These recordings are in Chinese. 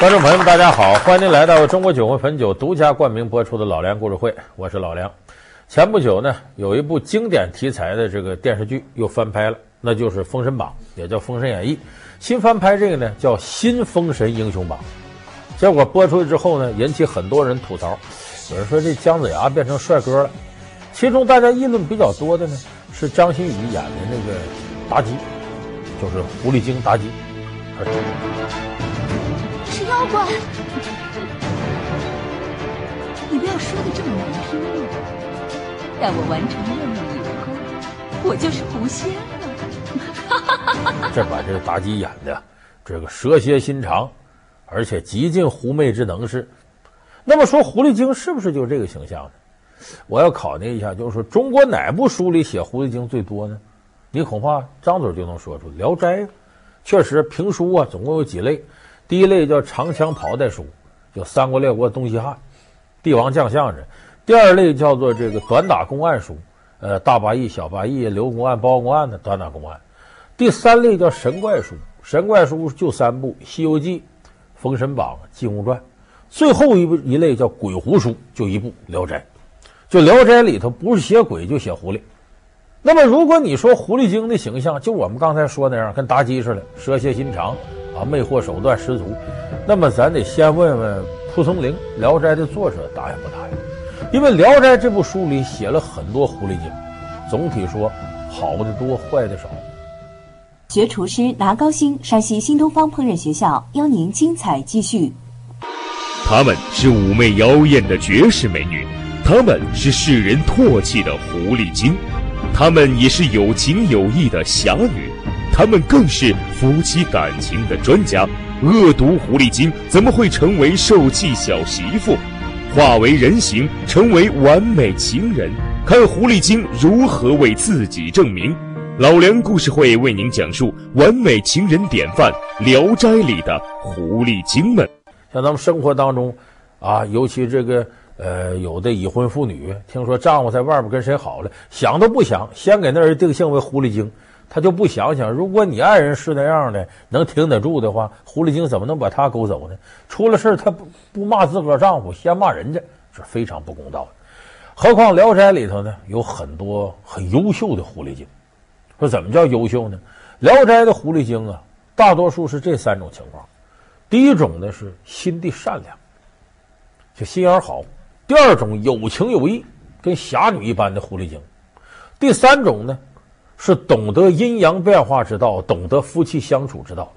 观众朋友们，大家好，欢迎您来到中国酒魂汾酒独家冠名播出的老梁故事会，我是老梁。前不久呢，有一部经典题材的这个电视剧又翻拍了，那就是《封神榜》，也叫《封神演义》。新翻拍这个呢，叫《新封神英雄榜》。结果播出去之后呢，引起很多人吐槽，有人说这姜子牙变成帅哥了。其中大家议论比较多的呢，是张馨予演的那个妲己，就是狐狸精妲己。妖怪，你不要说的这么难听嘛！待我完成任务以后，我就是狐仙了。这把这个妲己演的，这个蛇蝎心肠，而且极尽狐媚之能事。那么说狐狸精是不是就这个形象呢？我要考虑一下，就是说中国哪部书里写狐狸精最多呢？你恐怕张嘴就能说出《聊斋》。确实，评书啊，总共有几类。第一类叫长枪袍带书，就三国列国东西汉，帝王将相人。第二类叫做这个短打公案书，呃，大八义、小八义、刘公案、包公案的短打公案。第三类叫神怪书，神怪书就三部：《西游记》、《封神榜》、《金庸传》。最后一部一类叫鬼狐书，就一部《聊斋》。就《聊斋》里头不是写鬼就写狐狸。那么如果你说狐狸精的形象，就我们刚才说那样，跟妲己似的，蛇蝎心肠。啊，魅惑手段十足。那么，咱得先问问蒲松龄《聊斋》的作者答应不答应？因为《聊斋》这部书里写了很多狐狸精，总体说好的多，坏的少。学厨师拿高薪，山西新东方烹饪学校邀您精彩继续。她们是妩媚妖艳的绝世美女，她们是世人唾弃的狐狸精，她们也是有情有义的侠女。他们更是夫妻感情的专家。恶毒狐狸精怎么会成为受气小媳妇，化为人形，成为完美情人？看狐狸精如何为自己证明。老梁故事会为您讲述完美情人典范《聊斋》里的狐狸精们。像咱们生活当中，啊，尤其这个呃，有的已婚妇女，听说丈夫在外边跟谁好了，想都不想，先给那人定性为狐狸精。他就不想想，如果你爱人是那样的，能挺得住的话，狐狸精怎么能把他勾走呢？出了事他不不骂自个儿丈夫，先骂人家，是非常不公道的。何况《聊斋》里头呢，有很多很优秀的狐狸精。说怎么叫优秀呢？《聊斋》的狐狸精啊，大多数是这三种情况：第一种呢是心地善良，就心眼好；第二种有情有义，跟侠女一般的狐狸精；第三种呢。是懂得阴阳变化之道，懂得夫妻相处之道，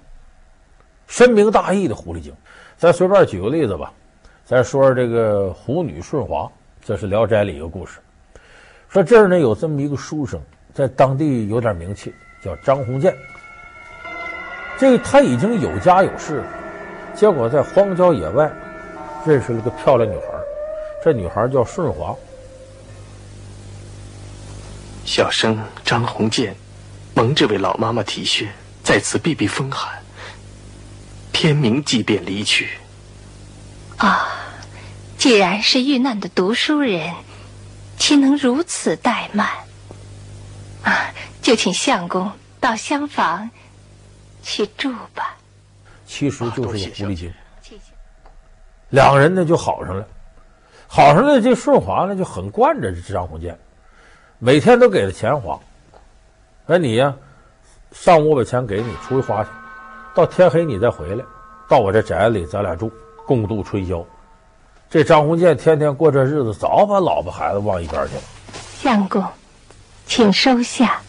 深明大义的狐狸精。咱随便举个例子吧，咱说说这个狐女顺滑，这是《聊斋》里一个故事。说这儿呢有这么一个书生，在当地有点名气，叫张鸿渐。这个他已经有家有室了，结果在荒郊野外认识了个漂亮女孩，这女孩叫顺华。小生张鸿渐，蒙这位老妈妈体恤，在此避避风寒。天明即便离去。啊、哦，既然是遇难的读书人，岂能如此怠慢？啊，就请相公到厢房去住吧。其实就是个狐狸精。两个人呢就好上了，好上了，这顺滑呢就很惯着这张鸿渐。每天都给他钱花，哎，你呀，上午我把钱给你，出去花去，到天黑你再回来，到我这宅子里咱俩住，共度春宵。这张鸿渐天天过这日子，早把老婆孩子忘一边去了。相公，请收下，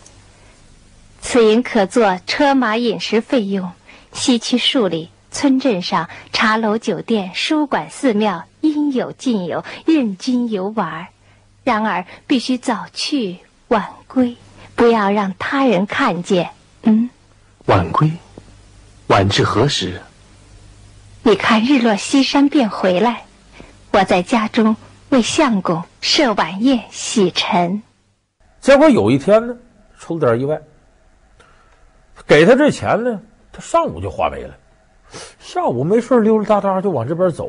此银可做车马饮食费用。西区数里村镇上茶楼酒店书馆寺庙应有尽有，任君游玩。然而必须早去晚归，不要让他人看见。嗯，晚归，晚至何时？你看日落西山便回来。我在家中为相公设晚宴洗尘。结果有一天呢，出了点意外。给他这钱呢，他上午就花没了，下午没事溜溜达达就往这边走。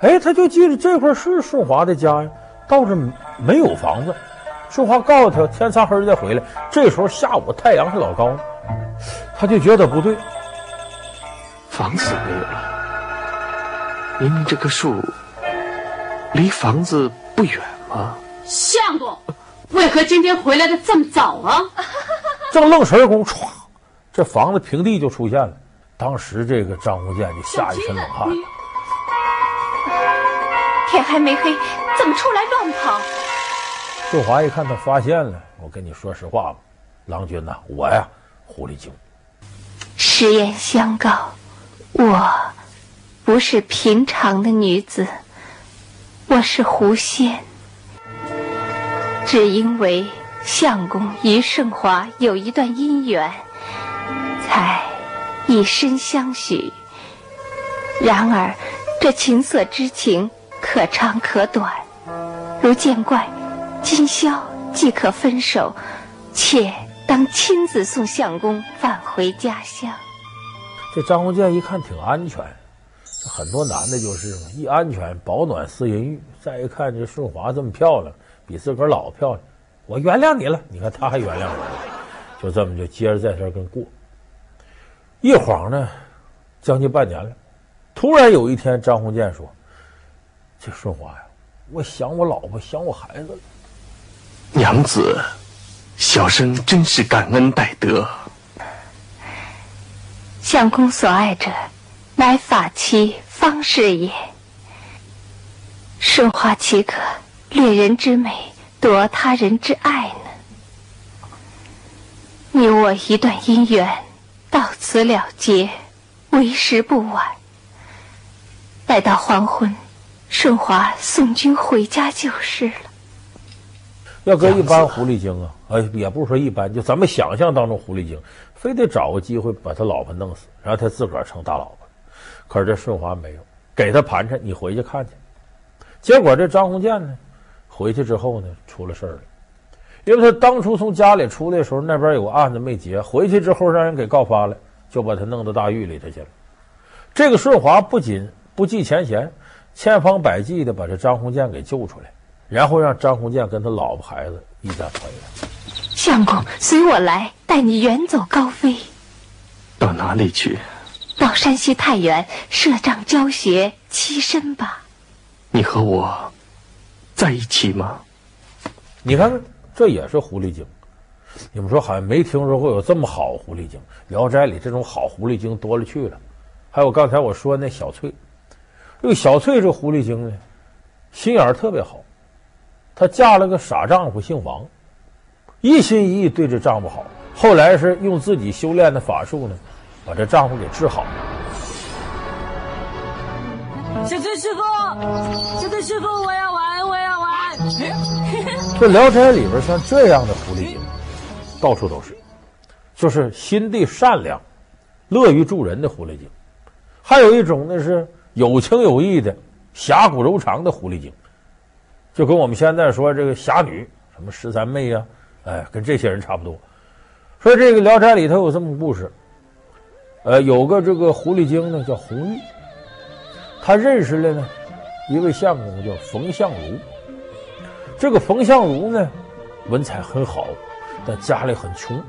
哎，他就记得这块是顺华的家呀。倒是没有房子，说话告诉他天擦黑再回来。这时候下午太阳是老高，他就觉得不对，房子没有了，您这棵树离房子不远吗？相公，为何今天回来的这么早啊？正 愣神功，歘，这房子平地就出现了。当时这个张鸿渐就吓一身冷汗。天还没黑，怎么出来乱跑？秀华一看他发现了，我跟你说实话吧，郎君呐，我呀，狐狸精。实言相告，我不是平常的女子，我是狐仙。只因为相公与盛华有一段姻缘，才以身相许。然而，这情色之情可长可短，如见怪，今宵即可分手，且当亲自送相公返回家乡。这张鸿渐一看挺安全，很多男的就是，一安全保暖思淫欲。再一看这顺华这么漂亮。比自个儿老漂亮，我原谅你了。你看他还原谅我了，就这么就接着在这儿跟过。一晃呢，将近半年了。突然有一天，张鸿渐说：“这顺华呀，我想我老婆，想我孩子了。”娘子，小生真是感恩戴德。相公所爱者，乃法妻方氏也。顺华岂可？恋人之美，夺他人之爱呢？你我一段姻缘，到此了结，为时不晚。待到黄昏，顺华送君回家就是了。要搁一般狐狸精啊，哎，也不是说一般，就咱们想象当中狐狸精，非得找个机会把他老婆弄死，然后他自个儿成大老婆。可是这顺华没有，给他盘缠，你回去看去。结果这张鸿渐呢？回去之后呢，出了事儿了，因为他当初从家里出来的时候，那边有个案子没结，回去之后让人给告发了，就把他弄到大狱里头去了。这个顺华不仅不计前嫌，千方百计的把这张鸿渐给救出来，然后让张鸿渐跟他老婆孩子一家团圆。相公，随我来，带你远走高飞。到哪里去？到山西太原设帐教学，栖身吧。你和我。在一起吗？你看看，这也是狐狸精。你们说好像没听说过有这么好狐狸精，《聊斋》里这种好狐狸精多了去了。还有刚才我说那小翠，这个小翠这狐狸精呢，心眼儿特别好。她嫁了个傻丈夫，姓王，一心一意对这丈夫好。后来是用自己修炼的法术呢，把这丈夫给治好了。小翠师傅，小翠师傅，我要玩。我要玩这《聊斋》里边像这样的狐狸精，到处都是，就是心地善良、乐于助人的狐狸精。还有一种呢是有情有义的、侠骨柔肠的狐狸精，就跟我们现在说这个侠女，什么十三妹呀、啊，哎，跟这些人差不多。说这个《聊斋》里头有这么个故事，呃，有个这个狐狸精呢叫红玉，他认识了呢一位相公叫冯相如。这个冯相如呢，文采很好，但家里很穷。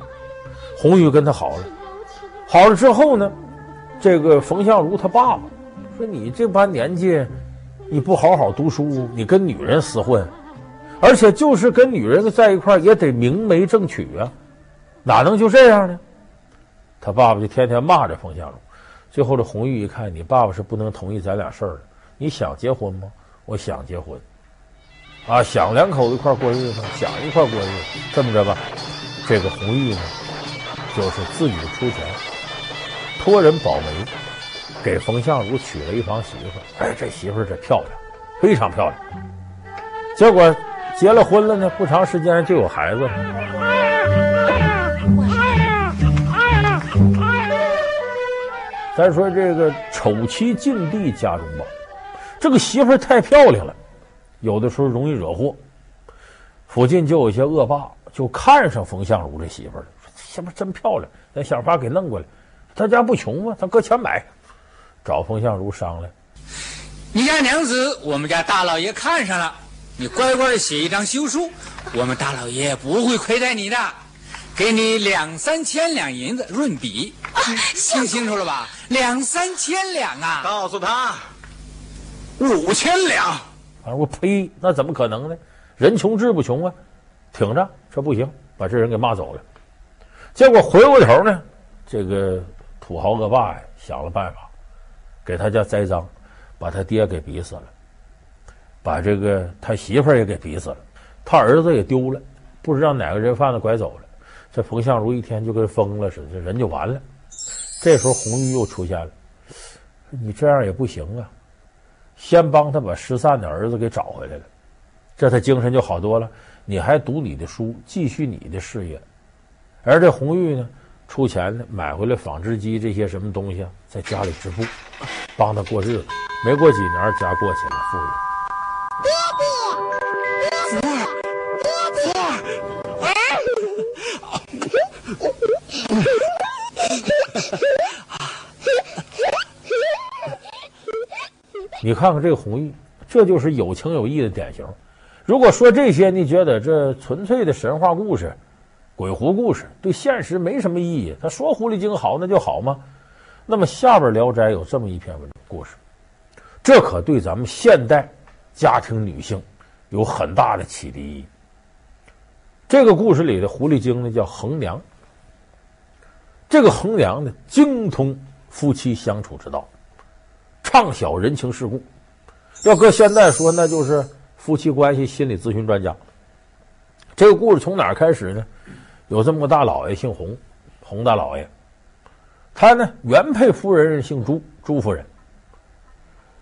红玉跟他好了，好了之后呢，这个冯相如他爸爸说：“你这般年纪，你不好好读书，你跟女人厮混，而且就是跟女人在一块也得明媒正娶啊，哪能就这样呢？”他爸爸就天天骂着冯相如。最后这红玉一看，你爸爸是不能同意咱俩事儿的。你想结婚吗？我想结婚。啊，想两口子一块过日子，想一块过日子，这么着吧，这个红玉呢，就是自己出钱，托人保媒，给冯相如娶了一房媳妇。哎，这媳妇这漂亮，非常漂亮。结果结了婚了呢，不长时间就有孩子了。咱说这个丑妻近地家中宝，这个媳妇太漂亮了。有的时候容易惹祸，附近就有一些恶霸，就看上冯相如这媳妇了，说媳妇真漂亮，咱想法给弄过来。他家不穷吗？他搁钱买，找冯相如商量。你家娘子，我们家大老爷看上了，你乖乖的写一张休书，我们大老爷不会亏待你的，给你两三千两银子润笔。听清楚了吧？两三千两啊！告诉他。五千两。啊，我呸，那怎么可能呢？人穷志不穷啊，挺着，这不行，把这人给骂走了。结果回过头呢，这个土豪恶霸呀想了办法，给他家栽赃，把他爹给逼死了，把这个他媳妇儿也给逼死了，他儿子也丢了，不知道哪个人贩子拐走了。这冯相如一天就跟疯了似的，这人就完了。这时候红玉又出现了，你这样也不行啊，先帮他把失散的儿子给找回来了，这他精神就好多了。你还读你的书，继续你的事业。而这红玉呢，出钱呢买回来纺织机这些什么东西啊，在家里织布，帮他过日子。没过几年，家过起了富裕。你看看这个红玉，这就是有情有义的典型。如果说这些，你觉得这纯粹的神话故事？鬼狐故事对现实没什么意义。他说狐狸精好，那就好吗？那么下边《聊斋》有这么一篇文故事，这可对咱们现代家庭女性有很大的启迪意义。这个故事里的狐狸精呢叫横娘，这个横娘呢精通夫妻相处之道，畅晓人情世故。要搁现在说，那就是夫妻关系心理咨询专家。这个故事从哪儿开始呢？有这么个大老爷，姓洪，洪大老爷。他呢，原配夫人姓朱，朱夫人。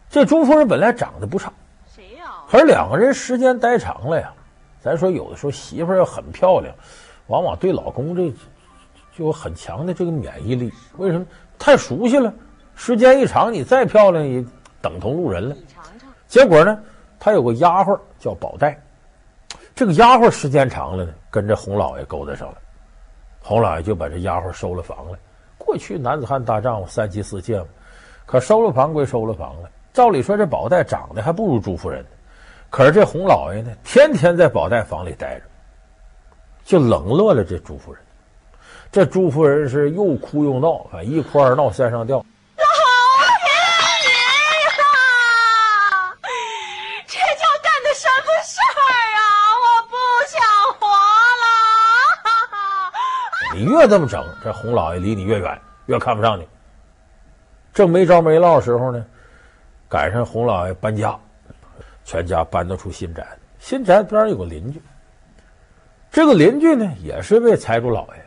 这朱夫人本来长得不差，谁呀？可是两个人时间待长了呀，咱说有的时候媳妇要很漂亮，往往对老公这就有很强的这个免疫力。为什么？太熟悉了，时间一长，你再漂亮也等同路人了。结果呢，他有个丫鬟叫宝黛。这个丫鬟时间长了呢，跟着洪老爷勾搭上了，洪老爷就把这丫鬟收了房了。过去男子汉大丈夫三妻四妾嘛，可收了房归收了房了。照理说这宝黛长得还不如朱夫人，可是这洪老爷呢，天天在宝黛房里待着，就冷落了这朱夫人。这朱夫人是又哭又闹，啊一哭二闹三上吊。越这么整，这洪老爷离你越远，越看不上你。正没招没落的时候呢，赶上洪老爷搬家，全家搬到出新宅。新宅边上有个邻居，这个邻居呢也是位财主老爷，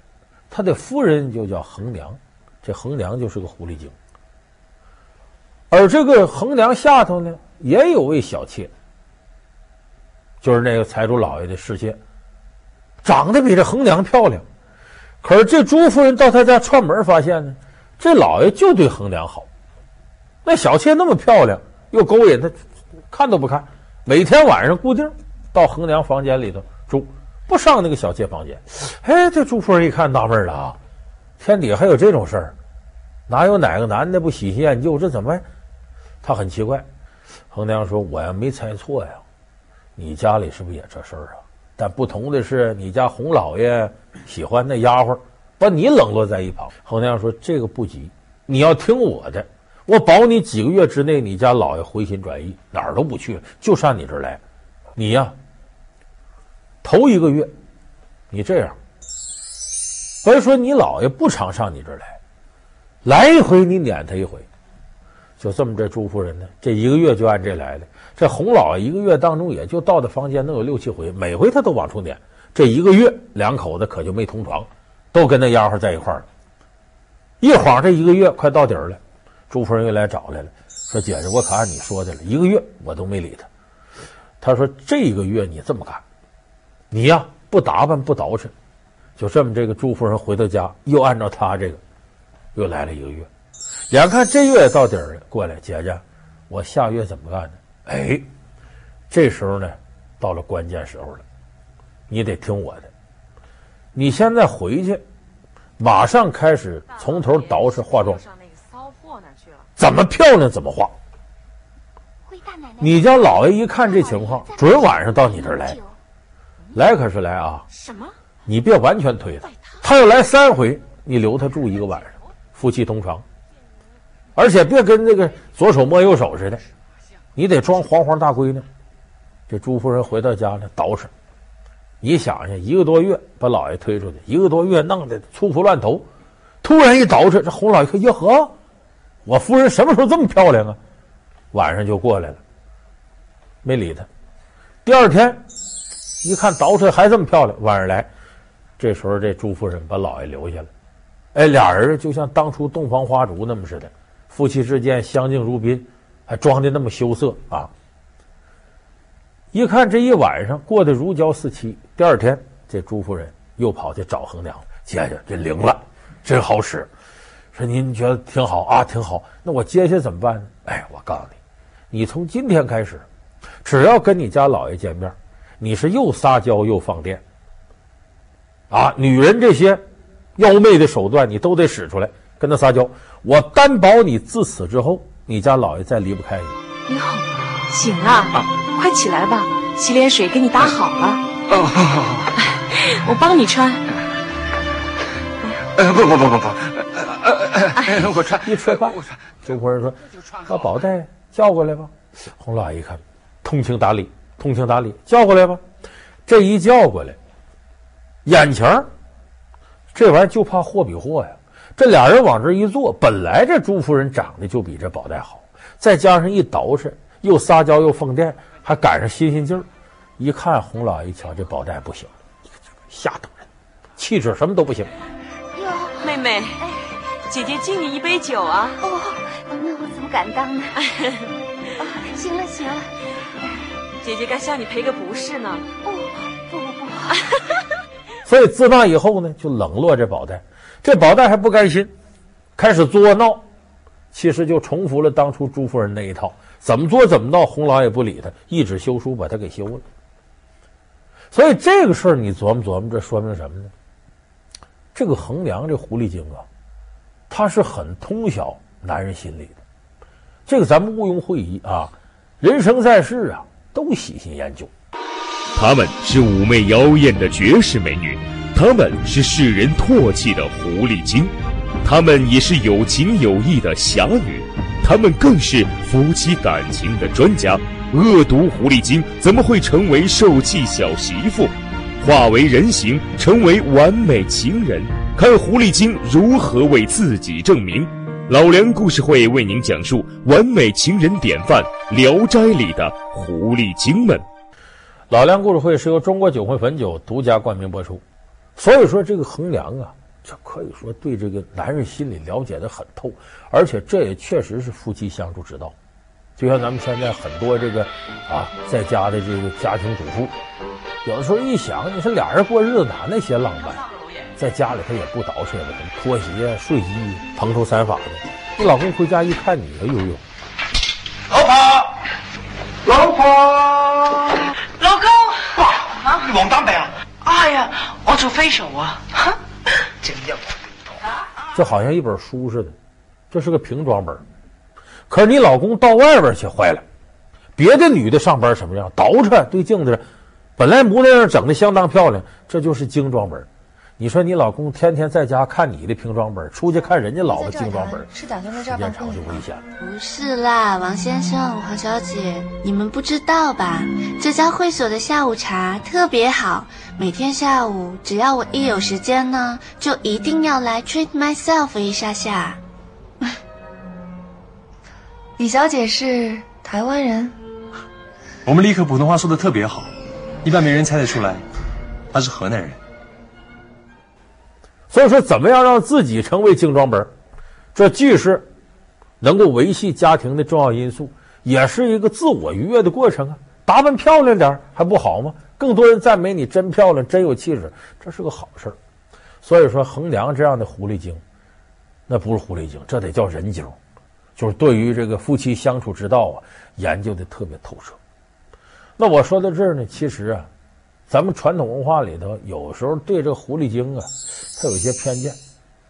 他的夫人就叫横娘，这横娘就是个狐狸精。而这个横娘下头呢也有位小妾，就是那个财主老爷的侍妾，长得比这横娘漂亮。可是这朱夫人到他家串门，发现呢，这老爷就对横娘好，那小妾那么漂亮，又勾引他，看都不看。每天晚上固定到横娘房间里头住，不上那个小妾房间。哎，这朱夫人一看纳闷了啊，天底下还有这种事儿，哪有哪个男的不喜新厌旧？这怎么？他很奇怪。横娘说：“我呀没猜错呀，你家里是不是也这事儿啊？”但不同的是，你家洪老爷喜欢那丫鬟，把你冷落在一旁。洪娘说：“这个不急，你要听我的，我保你几个月之内，你家老爷回心转意，哪儿都不去，就上你这儿来。你呀，头一个月，你这样，别说你老爷不常上你这儿来，来一回你撵他一回。就这么，这朱夫人呢，这一个月就按这来的。”这洪老一个月当中也就到他房间能有六七回，每回他都往出撵。这一个月两口子可就没同床，都跟那丫鬟在一块儿了。一晃这一个月快到底儿了，朱夫人又来找来了，说：“姐姐，我可按你说的了，一个月我都没理他。”他说：“这一个月你这么干，你呀不打扮不捯饬，就这么这个朱夫人回到家又按照他这个又来了一个月，眼看这月也到底儿了，过来姐姐，我下月怎么干呢？”哎，这时候呢，到了关键时候了，你得听我的。你现在回去，马上开始从头捯饬化妆，怎么漂亮怎么化。你家老爷一看这情况，准晚上到你这儿来，来可是来啊！什么？你别完全推他，他要来三回，你留他住一个晚上，夫妻同床，而且别跟那个左手摸右手似的。你得装黄黄大闺女。这朱夫人回到家呢，捯饬。你想想，一个多月把老爷推出去，一个多月弄得粗服乱头，突然一捯饬，这洪老爷看，哟呵，我夫人什么时候这么漂亮啊？晚上就过来了，没理他。第二天一看捯饬还这么漂亮，晚上来，这时候这朱夫人把老爷留下了。哎，俩人就像当初洞房花烛那么似的，夫妻之间相敬如宾，还装的那么羞涩啊。一看这一晚上过得如胶似漆，第二天这朱夫人又跑去找红娘，姐姐这灵了，真好使。说您觉得挺好啊，挺好。那我接下来怎么办呢？哎，我告诉你，你从今天开始，只要跟你家老爷见面，你是又撒娇又放电，啊，女人这些妖媚的手段你都得使出来，跟他撒娇。我担保你自此之后，你家老爷再离不开你。你好，醒啊！啊快起来吧，洗脸水给你打好了。哦，好好好，我帮你穿。呃，不不不不不，呃呃，我穿，一穿吧。朱夫人说：“把宝黛叫过来吧。”洪老爷一看，通情达理，通情达理，叫过来吧。这一叫过来，眼前这玩意儿就怕货比货呀。这俩人往这一坐，本来这朱夫人长得就比这宝黛好，再加上一捯饬，又撒娇又放电。还赶上新鲜劲儿，一看洪老爷一瞧，这宝黛不行，下等人，气质什么都不行。哟，妹妹，姐姐敬你一杯酒啊！哦，那我怎么敢当呢？哦，行了行了，姐姐该向你赔个不是呢。哦，不不不。所以自那以后呢，就冷落这宝黛。这宝黛还不甘心，开始作闹，其实就重复了当初朱夫人那一套。怎么作怎么闹，红老也不理他，一纸休书把他给休了。所以这个事儿你琢磨琢磨，这说明什么呢？这个横梁这狐狸精啊，他是很通晓男人心理的。这个咱们毋庸讳疑啊，人生在世啊，都喜新厌旧。她们是妩媚妖艳的绝世美女，她们是世人唾弃的狐狸精，她们也是有情有义的侠女。他们更是夫妻感情的专家。恶毒狐狸精怎么会成为受气小媳妇，化为人形，成为完美情人？看狐狸精如何为自己证明。老梁故事会为您讲述完美情人典范《聊斋》里的狐狸精们。老梁故事会是由中国酒会汾酒独家冠名播出。所以说，这个衡量啊。这可以说对这个男人心里了解的很透，而且这也确实是夫妻相处之道。就像咱们现在很多这个啊，在家的这个家庭主妇，有的时候一想，你说俩人过日子哪那些浪漫，在家里他也不捯饬的，拖鞋、睡衣、蓬头散发的。你老公回家一看你，哎呦呦，老婆，老婆，老公，爸啊，你忘担病啊？哎呀，我做 facial 啊。真要这好像一本书似的，这是个平装本。可是你老公到外边去坏了，别的女的上班什么样，捯饬对镜子，本来模样整的相当漂亮，这就是精装本。你说你老公天天在家看你的平装本，出去看人家老婆精装本，是打算在这儿时间长就危险了。不是啦，王先生、黄小姐，你们不知道吧？这家会所的下午茶特别好，每天下午只要我一有时间呢，就一定要来 treat myself 一下下。李小姐是台湾人，我们立刻普通话说的特别好，一般没人猜得出来，她是河南人。所以说，怎么样让自己成为精装本？这既是能够维系家庭的重要因素，也是一个自我愉悦的过程啊！打扮漂亮点还不好吗？更多人赞美你真漂亮，真有气质，这是个好事儿。所以说，衡量这样的狐狸精，那不是狐狸精，这得叫人精，就是对于这个夫妻相处之道啊，研究的特别透彻。那我说到这儿呢，其实啊。咱们传统文化里头，有时候对这个狐狸精啊，他有一些偏见。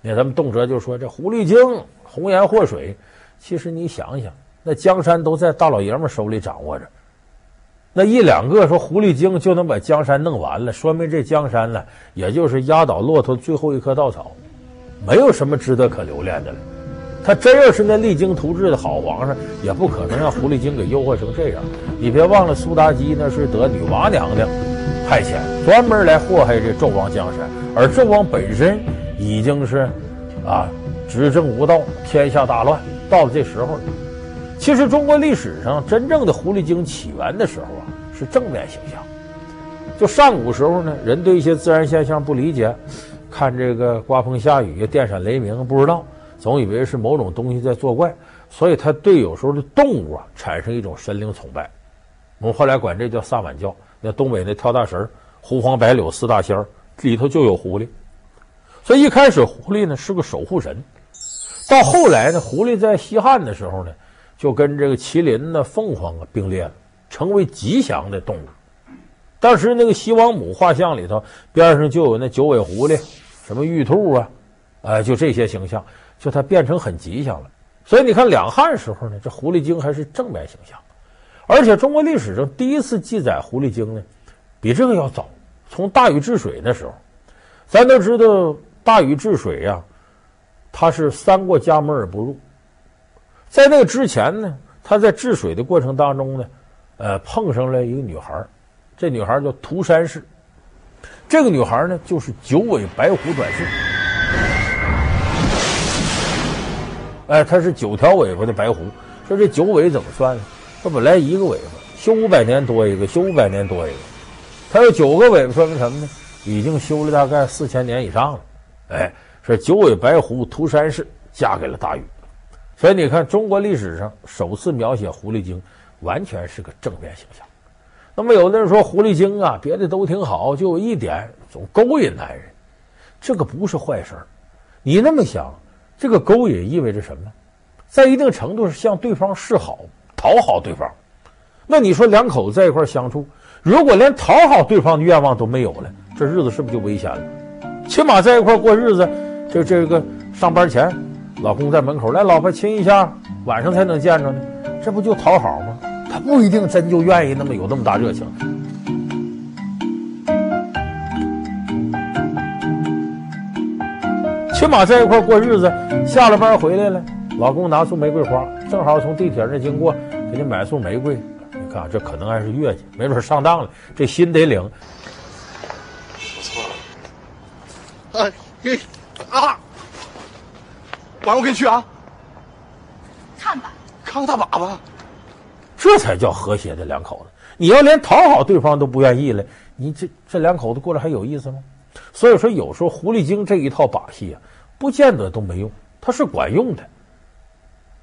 你看，咱们动辄就说这狐狸精红颜祸水。其实你想想，那江山都在大老爷们手里掌握着，那一两个说狐狸精就能把江山弄完了，说明这江山呢，也就是压倒骆驼最后一棵稻草，没有什么值得可留恋的了。他真要是那励精图治的好皇上，也不可能让狐狸精给诱惑成这样。你别忘了，苏妲己那是得女娲娘娘派遣，专门来祸害这纣王江山，而纣王本身已经是啊执政无道，天下大乱。到了这时候，其实中国历史上真正的狐狸精起源的时候啊，是正面形象。就上古时候呢，人对一些自然现象不理解，看这个刮风下雨、电闪雷鸣，不知道。总以为是某种东西在作怪，所以他对有时候的动物啊产生一种神灵崇拜。我们后来管这叫萨满教。那东北那跳大神，狐黄白柳四大仙儿里头就有狐狸，所以一开始狐狸呢是个守护神。到后来呢，狐狸在西汉的时候呢，就跟这个麒麟呢、凤凰啊并列了，成为吉祥的动物。当时那个西王母画像里头边上就有那九尾狐狸，什么玉兔啊，哎、呃，就这些形象。就它变成很吉祥了，所以你看两汉时候呢，这狐狸精还是正面形象，而且中国历史上第一次记载狐狸精呢，比这个要早，从大禹治水那时候，咱都知道大禹治水呀、他是三过家门而不入，在那个之前呢，他在治水的过程当中呢，呃，碰上了一个女孩，这女孩叫涂山氏，这个女孩呢就是九尾白狐转世。哎，她是九条尾巴的白狐。说这九尾怎么算呢？它本来一个尾巴，修五百年多一个，修五百年多一个。它有九个尾巴，说明什么呢？已经修了大概四千年以上了。哎，说九尾白狐涂山氏嫁给了大禹。所以你看，中国历史上首次描写狐狸精，完全是个正面形象。那么有的人说狐狸精啊，别的都挺好，就有一点总勾引男人，这个不是坏事儿。你那么想？这个勾引意味着什么？在一定程度是向对方示好，讨好对方。那你说两口子在一块相处，如果连讨好对方的愿望都没有了，这日子是不是就危险了？起码在一块过日子，就这个上班前，老公在门口来，老婆亲一下，晚上才能见着呢，这不就讨好吗？他不一定真就愿意那么有那么大热情。起码在一块过日子，下了班回来了，老公拿束玫瑰花，正好从地铁那经过，给你买束玫瑰。你看，这可能还是月季，没准上当了，这心得领。我错了。哎，给啊！晚上我跟你去啊。看吧，看个大粑粑。这才叫和谐的两口子。你要连讨好对方都不愿意了，你这这两口子过得还有意思吗？所以说，有时候狐狸精这一套把戏啊。不见得都没用，它是管用的。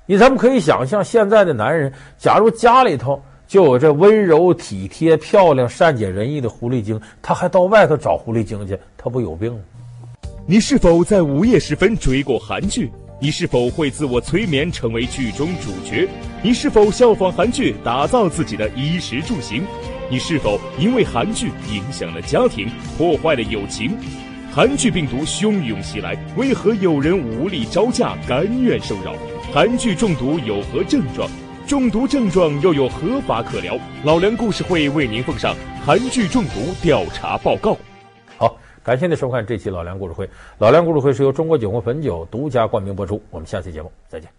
你咱们可以想象，现在的男人，假如家里头就有这温柔体贴、漂亮、善解人意的狐狸精，他还到外头找狐狸精去，他不有病吗？你是否在午夜时分追过韩剧？你是否会自我催眠成为剧中主角？你是否效仿韩剧打造自己的衣食住行？你是否因为韩剧影响了家庭，破坏了友情？韩剧病毒汹涌袭来，为何有人无力招架，甘愿受扰？韩剧中毒有何症状？中毒症状又有何法可疗？老梁故事会为您奉上韩剧中毒调查报告。好，感谢您收看这期老梁故事会。老梁故事会是由中国酒红汾酒独家冠名播出。我们下期节目再见。